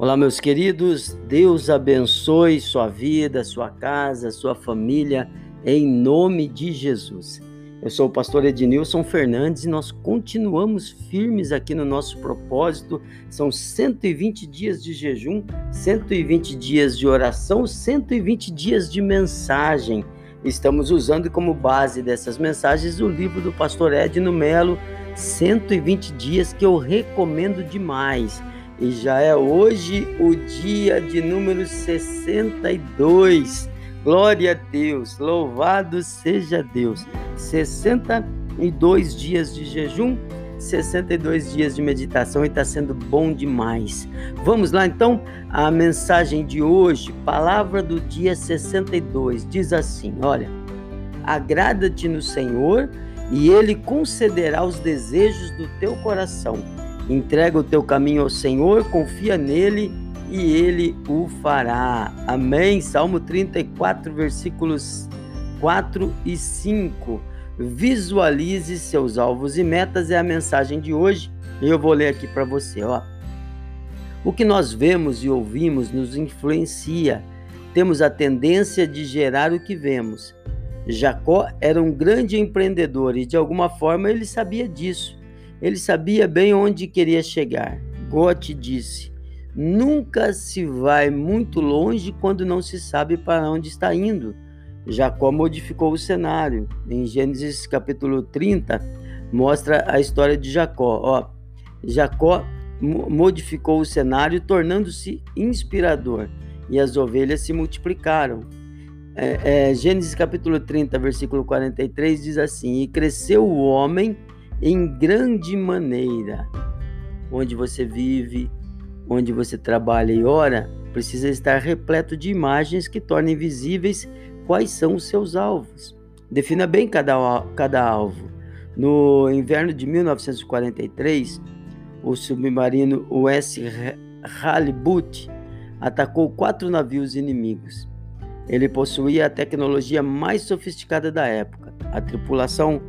Olá, meus queridos, Deus abençoe sua vida, sua casa, sua família, em nome de Jesus. Eu sou o pastor Ednilson Fernandes e nós continuamos firmes aqui no nosso propósito. São 120 dias de jejum, 120 dias de oração, 120 dias de mensagem. Estamos usando como base dessas mensagens o livro do pastor Edno Melo, 120 dias que eu recomendo demais. E já é hoje o dia de número 62. Glória a Deus, louvado seja Deus. 62 dias de jejum, 62 dias de meditação e está sendo bom demais. Vamos lá então, a mensagem de hoje, palavra do dia 62, diz assim: Olha, agrada-te no Senhor e Ele concederá os desejos do teu coração Entrega o teu caminho ao Senhor, confia nele e ele o fará. Amém. Salmo 34, versículos 4 e 5. Visualize seus alvos e metas é a mensagem de hoje. Eu vou ler aqui para você, ó. O que nós vemos e ouvimos nos influencia. Temos a tendência de gerar o que vemos. Jacó era um grande empreendedor e de alguma forma ele sabia disso. Ele sabia bem onde queria chegar. Goethe disse: Nunca se vai muito longe quando não se sabe para onde está indo. Jacó modificou o cenário. Em Gênesis capítulo 30, mostra a história de Jacó. Ó, Jacó modificou o cenário, tornando-se inspirador, e as ovelhas se multiplicaram. É, é, Gênesis capítulo 30, versículo 43 diz assim: E cresceu o homem em grande maneira. Onde você vive, onde você trabalha e ora, precisa estar repleto de imagens que tornem visíveis quais são os seus alvos. Defina bem cada, cada alvo. No inverno de 1943, o submarino US Halibut atacou quatro navios inimigos. Ele possuía a tecnologia mais sofisticada da época. A tripulação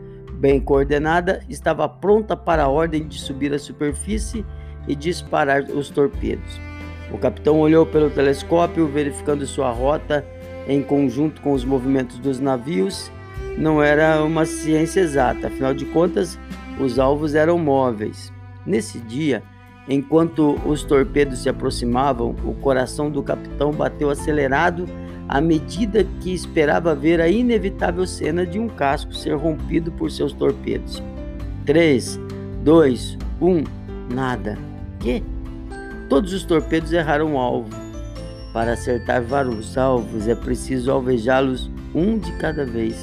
bem coordenada, estava pronta para a ordem de subir à superfície e disparar os torpedos. O capitão olhou pelo telescópio, verificando sua rota em conjunto com os movimentos dos navios. Não era uma ciência exata, afinal de contas, os alvos eram móveis. Nesse dia, enquanto os torpedos se aproximavam, o coração do capitão bateu acelerado à medida que esperava ver a inevitável cena de um casco ser rompido por seus torpedos. 3, 2, 1, nada. Que? Todos os torpedos erraram o alvo. Para acertar vários alvos é preciso alvejá-los um de cada vez.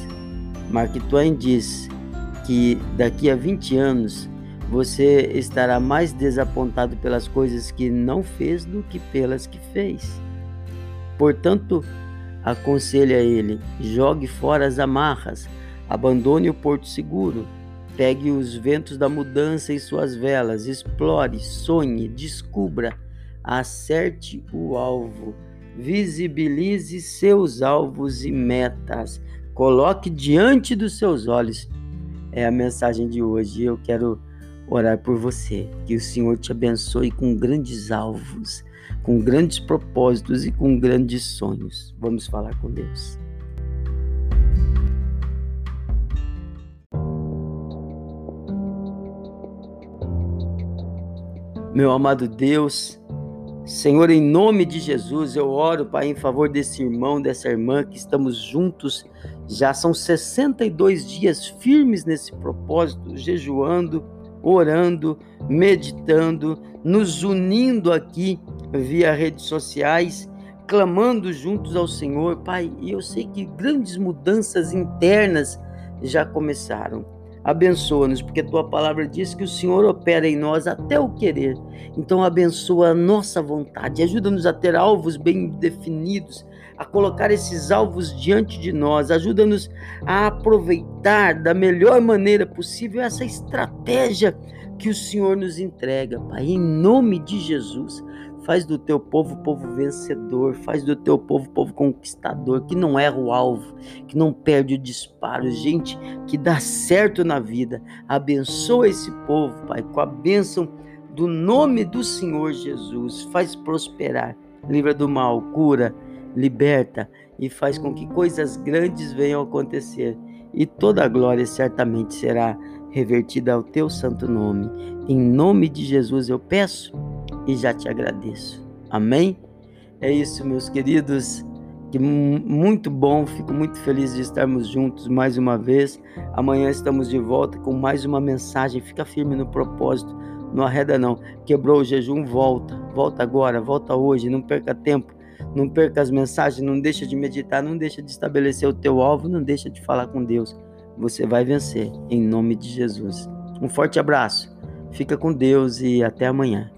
Mark Twain diz que daqui a 20 anos você estará mais desapontado pelas coisas que não fez do que pelas que fez. Portanto, aconselha ele: jogue fora as amarras, abandone o porto seguro, pegue os ventos da mudança em suas velas, explore, sonhe, descubra, acerte o alvo, visibilize seus alvos e metas, coloque diante dos seus olhos. É a mensagem de hoje. Eu quero orar por você, que o Senhor te abençoe com grandes alvos com grandes propósitos e com grandes sonhos. Vamos falar com Deus. Meu amado Deus, Senhor, em nome de Jesus, eu oro, Pai, em favor desse irmão, dessa irmã que estamos juntos. Já são 62 dias firmes nesse propósito, jejuando, orando, meditando, nos unindo aqui via redes sociais, clamando juntos ao Senhor, Pai. E eu sei que grandes mudanças internas já começaram. Abençoa-nos, porque tua palavra diz que o Senhor opera em nós até o querer. Então, abençoa a nossa vontade, ajuda-nos a ter alvos bem definidos, a colocar esses alvos diante de nós, ajuda-nos a aproveitar da melhor maneira possível essa estratégia que o Senhor nos entrega, Pai, em nome de Jesus. Faz do teu povo povo vencedor, faz do teu povo povo conquistador, que não erra o alvo, que não perde o disparo, gente que dá certo na vida. Abençoa esse povo, Pai, com a bênção do nome do Senhor Jesus. Faz prosperar, livra do mal, cura, liberta e faz com que coisas grandes venham a acontecer. E toda a glória certamente será revertida ao teu santo nome. Em nome de Jesus eu peço e já te agradeço. Amém? É isso, meus queridos. Que muito bom, fico muito feliz de estarmos juntos mais uma vez. Amanhã estamos de volta com mais uma mensagem. Fica firme no propósito, não arreda não. Quebrou o jejum, volta. Volta agora, volta hoje, não perca tempo. Não perca as mensagens, não deixa de meditar, não deixa de estabelecer o teu alvo, não deixa de falar com Deus. Você vai vencer em nome de Jesus. Um forte abraço. Fica com Deus e até amanhã.